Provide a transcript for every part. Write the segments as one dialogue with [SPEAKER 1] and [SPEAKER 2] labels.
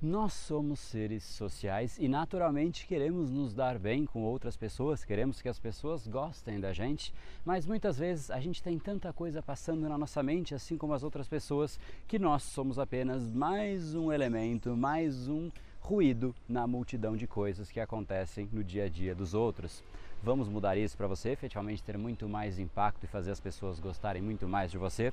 [SPEAKER 1] Nós somos seres sociais e naturalmente queremos nos dar bem com outras pessoas, queremos que as pessoas gostem da gente, mas muitas vezes a gente tem tanta coisa passando na nossa mente, assim como as outras pessoas, que nós somos apenas mais um elemento, mais um ruído na multidão de coisas que acontecem no dia a dia dos outros. Vamos mudar isso para você efetivamente ter muito mais impacto e fazer as pessoas gostarem muito mais de você?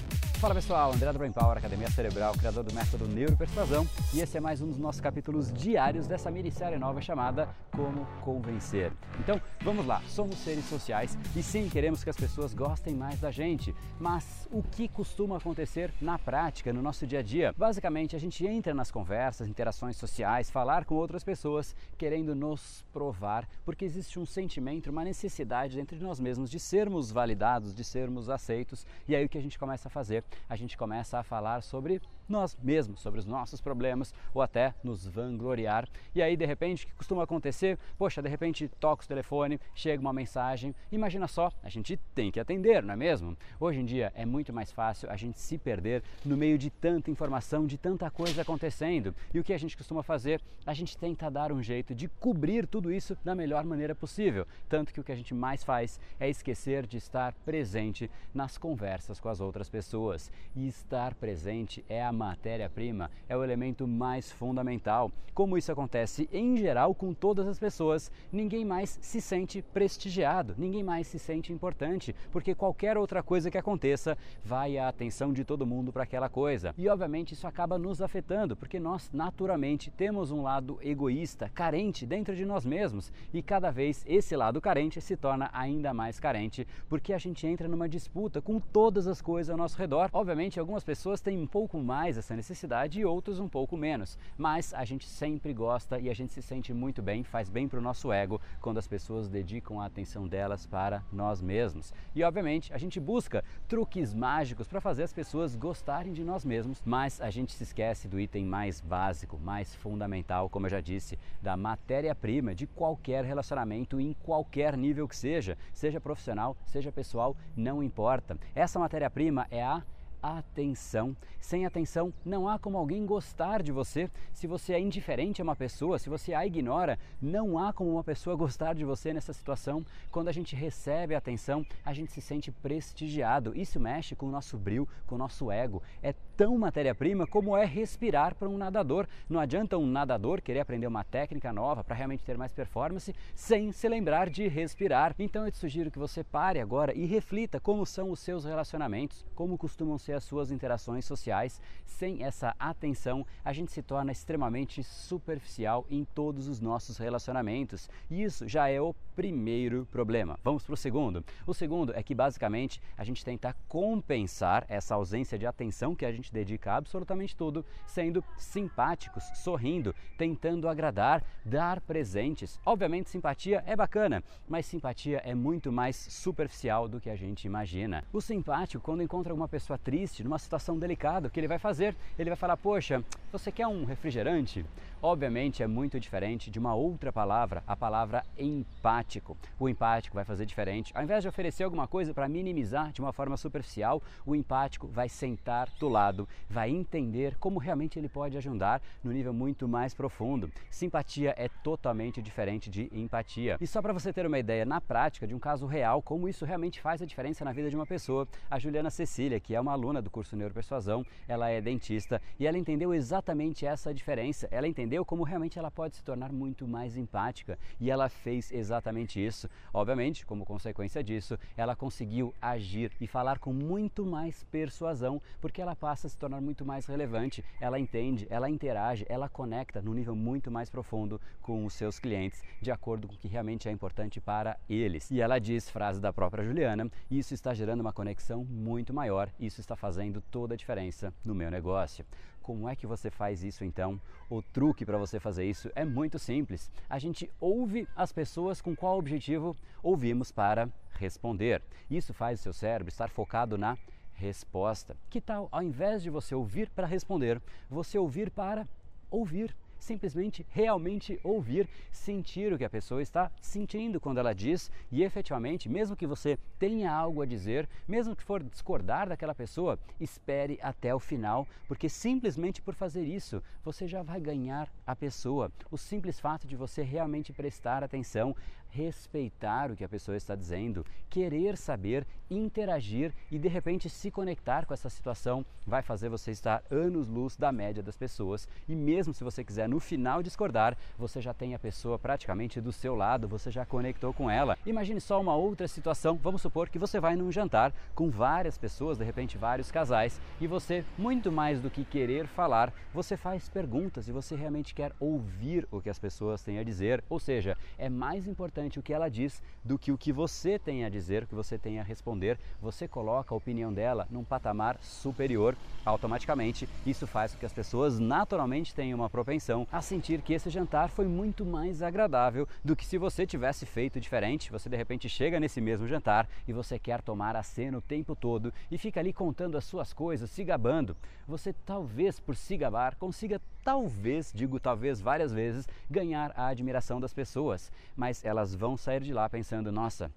[SPEAKER 1] Fala pessoal, André do Brain Power, Academia Cerebral, criador do método Neuropersuasão, e esse é mais um dos nossos capítulos diários dessa minissérie nova chamada Como Convencer. Então, vamos lá, somos seres sociais e sim, queremos que as pessoas gostem mais da gente, mas o que costuma acontecer na prática, no nosso dia a dia? Basicamente, a gente entra nas conversas, interações sociais, falar com outras pessoas, querendo nos provar, porque existe um sentimento, uma necessidade entre nós mesmos de sermos validados, de sermos aceitos, e aí o que a gente começa a fazer? A gente começa a falar sobre nós mesmos, sobre os nossos problemas ou até nos vangloriar. E aí, de repente, o que costuma acontecer? Poxa, de repente toca o telefone, chega uma mensagem. Imagina só, a gente tem que atender, não é mesmo? Hoje em dia é muito mais fácil a gente se perder no meio de tanta informação, de tanta coisa acontecendo. E o que a gente costuma fazer? A gente tenta dar um jeito de cobrir tudo isso da melhor maneira possível. Tanto que o que a gente mais faz é esquecer de estar presente nas conversas com as outras pessoas e estar presente é a matéria-prima, é o elemento mais fundamental. Como isso acontece em geral com todas as pessoas, ninguém mais se sente prestigiado, ninguém mais se sente importante, porque qualquer outra coisa que aconteça vai a atenção de todo mundo para aquela coisa. E obviamente isso acaba nos afetando, porque nós naturalmente temos um lado egoísta, carente dentro de nós mesmos, e cada vez esse lado carente se torna ainda mais carente, porque a gente entra numa disputa com todas as coisas ao nosso redor Obviamente, algumas pessoas têm um pouco mais essa necessidade e outras um pouco menos, mas a gente sempre gosta e a gente se sente muito bem, faz bem para o nosso ego quando as pessoas dedicam a atenção delas para nós mesmos. E obviamente, a gente busca truques mágicos para fazer as pessoas gostarem de nós mesmos, mas a gente se esquece do item mais básico, mais fundamental, como eu já disse, da matéria-prima de qualquer relacionamento em qualquer nível que seja, seja profissional, seja pessoal, não importa. Essa matéria-prima é a atenção. Sem atenção, não há como alguém gostar de você. Se você é indiferente a uma pessoa, se você a ignora, não há como uma pessoa gostar de você nessa situação. Quando a gente recebe atenção, a gente se sente prestigiado. Isso mexe com o nosso brilho, com o nosso ego. É tão matéria-prima como é respirar para um nadador. Não adianta um nadador querer aprender uma técnica nova para realmente ter mais performance sem se lembrar de respirar. Então eu te sugiro que você pare agora e reflita como são os seus relacionamentos, como costumam ser as suas interações sociais. Sem essa atenção, a gente se torna extremamente superficial em todos os nossos relacionamentos. E isso já é o primeiro problema. Vamos para o segundo. O segundo é que basicamente a gente tenta compensar essa ausência de atenção que a gente dedica a absolutamente tudo, sendo simpáticos, sorrindo, tentando agradar, dar presentes. Obviamente, simpatia é bacana, mas simpatia é muito mais superficial do que a gente imagina. O simpático, quando encontra alguma pessoa triste, triste, numa situação delicada, o que ele vai fazer? Ele vai falar: Poxa, você quer um refrigerante? Obviamente é muito diferente de uma outra palavra, a palavra empático. O empático vai fazer diferente. Ao invés de oferecer alguma coisa para minimizar de uma forma superficial, o empático vai sentar do lado, vai entender como realmente ele pode ajudar no nível muito mais profundo. Simpatia é totalmente diferente de empatia. E só para você ter uma ideia na prática de um caso real, como isso realmente faz a diferença na vida de uma pessoa, a Juliana Cecília, que é uma aluna do curso Neuropersuasão, ela é dentista e ela entendeu exatamente essa diferença. Ela entendeu como realmente ela pode se tornar muito mais empática e ela fez exatamente isso. Obviamente, como consequência disso, ela conseguiu agir e falar com muito mais persuasão, porque ela passa a se tornar muito mais relevante. Ela entende, ela interage, ela conecta num nível muito mais profundo com os seus clientes, de acordo com o que realmente é importante para eles. E ela diz, frase da própria Juliana, isso está gerando uma conexão muito maior, isso está fazendo toda a diferença no meu negócio. Como é que você faz isso então? O truque para você fazer isso é muito simples. A gente ouve as pessoas com qual objetivo ouvimos para responder. Isso faz o seu cérebro estar focado na resposta. Que tal, ao invés de você ouvir para responder, você ouvir para ouvir? Simplesmente realmente ouvir, sentir o que a pessoa está sentindo quando ela diz e efetivamente, mesmo que você tenha algo a dizer, mesmo que for discordar daquela pessoa, espere até o final, porque simplesmente por fazer isso, você já vai ganhar a pessoa. O simples fato de você realmente prestar atenção, respeitar o que a pessoa está dizendo, querer saber, interagir e de repente se conectar com essa situação vai fazer você estar anos-luz da média das pessoas. E mesmo se você quiser no final discordar, você já tem a pessoa praticamente do seu lado, você já conectou com ela. Imagine só uma outra situação. Vamos supor que você vai num jantar com várias pessoas, de repente vários casais, e você, muito mais do que querer falar, você faz perguntas e você realmente quer ouvir o que as pessoas têm a dizer. Ou seja, é mais importante importante o que ela diz do que o que você tem a dizer, o que você tem a responder. Você coloca a opinião dela num patamar superior automaticamente. Isso faz com que as pessoas naturalmente tenham uma propensão a sentir que esse jantar foi muito mais agradável do que se você tivesse feito diferente. Você de repente chega nesse mesmo jantar e você quer tomar a cena o tempo todo e fica ali contando as suas coisas, se gabando. Você talvez por se gabar consiga talvez, digo talvez várias vezes, ganhar a admiração das pessoas, mas elas vão sair de lá pensando: nossa,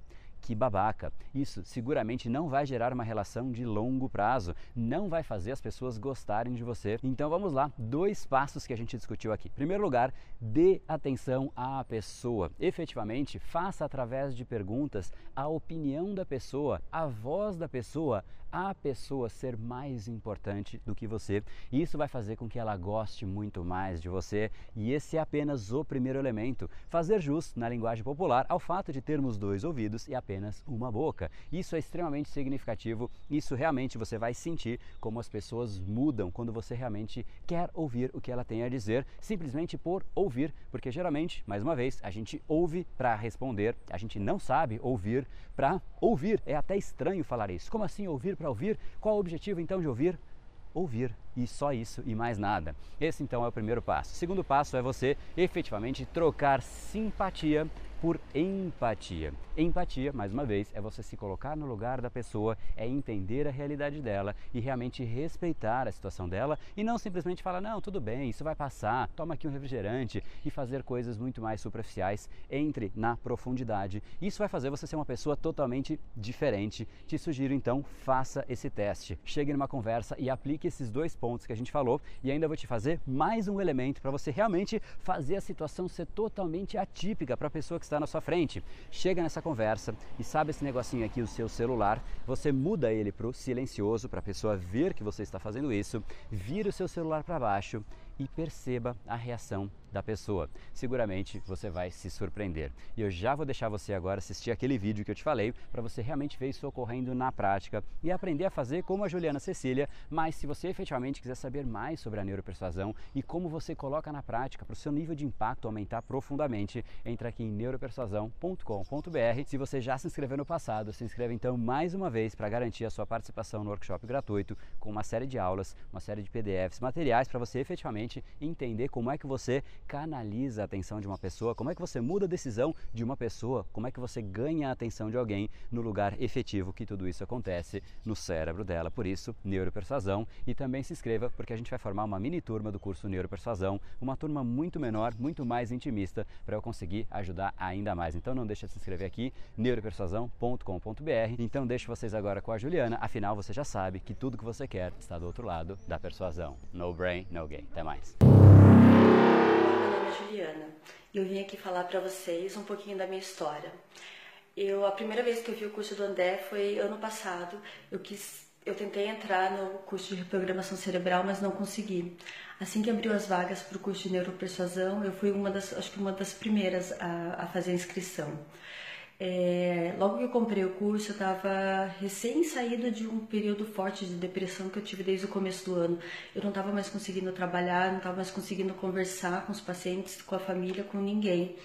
[SPEAKER 1] que babaca. Isso seguramente não vai gerar uma relação de longo prazo, não vai fazer as pessoas gostarem de você. Então vamos lá, dois passos que a gente discutiu aqui. Em primeiro lugar, dê atenção à pessoa. Efetivamente, faça através de perguntas a opinião da pessoa, a voz da pessoa, a pessoa ser mais importante do que você. E isso vai fazer com que ela goste muito mais de você. E esse é apenas o primeiro elemento. Fazer jus, na linguagem popular, ao fato de termos dois ouvidos e apenas uma boca. Isso é extremamente significativo. Isso realmente você vai sentir como as pessoas mudam quando você realmente quer ouvir o que ela tem a dizer, simplesmente por ouvir, porque geralmente, mais uma vez, a gente ouve para responder, a gente não sabe ouvir para ouvir. É até estranho falar isso. Como assim ouvir para ouvir? Qual o objetivo então de ouvir? Ouvir e só isso e mais nada. Esse então é o primeiro passo. O segundo passo é você efetivamente trocar simpatia por empatia. Empatia, mais uma vez, é você se colocar no lugar da pessoa, é entender a realidade dela e realmente respeitar a situação dela e não simplesmente falar, não, tudo bem, isso vai passar, toma aqui um refrigerante e fazer coisas muito mais superficiais. Entre na profundidade. Isso vai fazer você ser uma pessoa totalmente diferente. Te sugiro então, faça esse teste. Chegue numa conversa e aplique esses dois pontos que a gente falou e ainda vou te fazer mais um elemento para você realmente fazer a situação ser totalmente atípica para a pessoa que está está na sua frente. Chega nessa conversa e sabe esse negocinho aqui, o seu celular, você muda ele para o silencioso para a pessoa ver que você está fazendo isso, vira o seu celular para baixo e perceba a reação da pessoa. Seguramente você vai se surpreender. E eu já vou deixar você agora assistir aquele vídeo que eu te falei para você realmente ver isso ocorrendo na prática e aprender a fazer como a Juliana Cecília. Mas se você efetivamente quiser saber mais sobre a neuropersuasão e como você coloca na prática para o seu nível de impacto aumentar profundamente, entra aqui em neuropersuasão.com.br. Se você já se inscreveu no passado, se inscreva então mais uma vez para garantir a sua participação no workshop gratuito com uma série de aulas, uma série de PDFs, materiais para você efetivamente entender como é que você canaliza a atenção de uma pessoa, como é que você muda a decisão de uma pessoa, como é que você ganha a atenção de alguém no lugar efetivo que tudo isso acontece no cérebro dela. Por isso, neuropersuasão e também se inscreva porque a gente vai formar uma mini turma do curso Neuropersuasão, uma turma muito menor, muito mais intimista para eu conseguir ajudar ainda mais. Então não deixe de se inscrever aqui neuropersuasão.com.br. Então deixo vocês agora com a Juliana, afinal você já sabe que tudo que você quer está do outro lado da persuasão. No brain, no gain. Até mais.
[SPEAKER 2] Juliana e eu vim aqui falar para vocês um pouquinho da minha história. Eu a primeira vez que eu vi o curso do André foi ano passado. Eu quis, eu tentei entrar no curso de reprogramação cerebral, mas não consegui. Assim que abriu as vagas para o curso de neuropersuasão, eu fui uma das, acho que uma das primeiras a, a fazer a inscrição. É, logo que eu comprei o curso, eu estava recém saída de um período forte de depressão que eu tive desde o começo do ano. Eu não estava mais conseguindo trabalhar, não estava mais conseguindo conversar com os pacientes, com a família, com ninguém.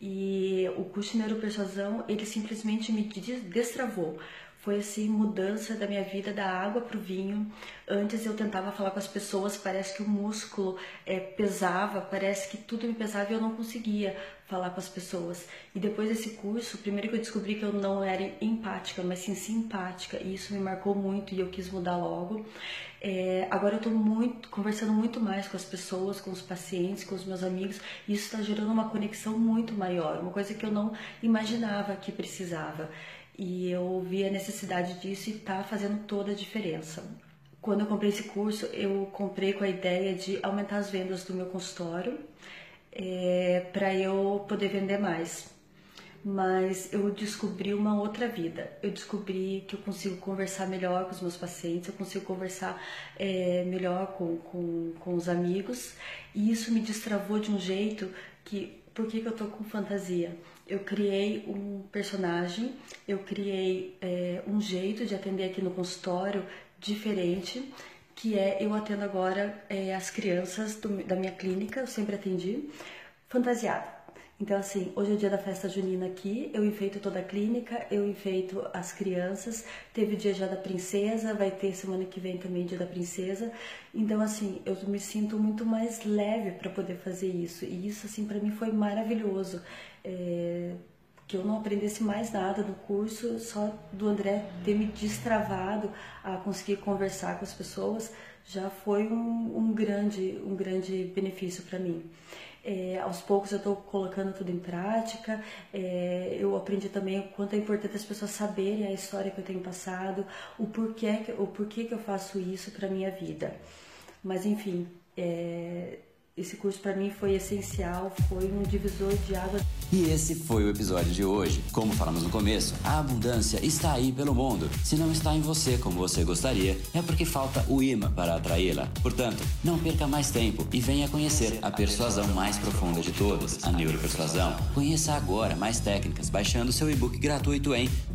[SPEAKER 2] E o curso de neuropersuasão, ele simplesmente me destravou. Foi assim mudança da minha vida da água para o vinho. Antes eu tentava falar com as pessoas, parece que o músculo é, pesava, parece que tudo me pesava e eu não conseguia falar com as pessoas. E depois desse curso, primeiro que eu descobri que eu não era empática, mas sim simpática, e isso me marcou muito e eu quis mudar logo. É, agora eu estou muito conversando muito mais com as pessoas, com os pacientes, com os meus amigos, e isso está gerando uma conexão muito maior, uma coisa que eu não imaginava que precisava. E eu vi a necessidade disso e está fazendo toda a diferença. Quando eu comprei esse curso, eu comprei com a ideia de aumentar as vendas do meu consultório é, para eu poder vender mais mas eu descobri uma outra vida. Eu descobri que eu consigo conversar melhor com os meus pacientes, eu consigo conversar é, melhor com, com, com os amigos, e isso me destravou de um jeito que. Por que, que eu tô com fantasia? Eu criei um personagem, eu criei é, um jeito de atender aqui no consultório diferente, que é eu atendo agora é, as crianças do, da minha clínica, eu sempre atendi, fantasiada. Então, assim, hoje é o dia da festa junina aqui, eu enfeito toda a clínica, eu enfeito as crianças, teve o dia já da princesa, vai ter semana que vem também dia da princesa. Então, assim, eu me sinto muito mais leve para poder fazer isso. E isso, assim, para mim foi maravilhoso. É, que eu não aprendesse mais nada no curso, só do André ter me destravado a conseguir conversar com as pessoas, já foi um, um grande, um grande benefício para mim. É, aos poucos eu estou colocando tudo em prática. É, eu aprendi também o quanto é importante as pessoas saberem a história que eu tenho passado, o porquê, o porquê que eu faço isso para minha vida. Mas enfim, é, esse curso para mim foi essencial, foi um divisor de água.
[SPEAKER 1] E esse foi o episódio de hoje. Como falamos no começo, a abundância está aí pelo mundo. Se não está em você como você gostaria, é porque falta o imã para atraí-la. Portanto, não perca mais tempo e venha conhecer a persuasão mais profunda de todas, a neuropersuasão. Conheça agora mais técnicas baixando seu e-book gratuito em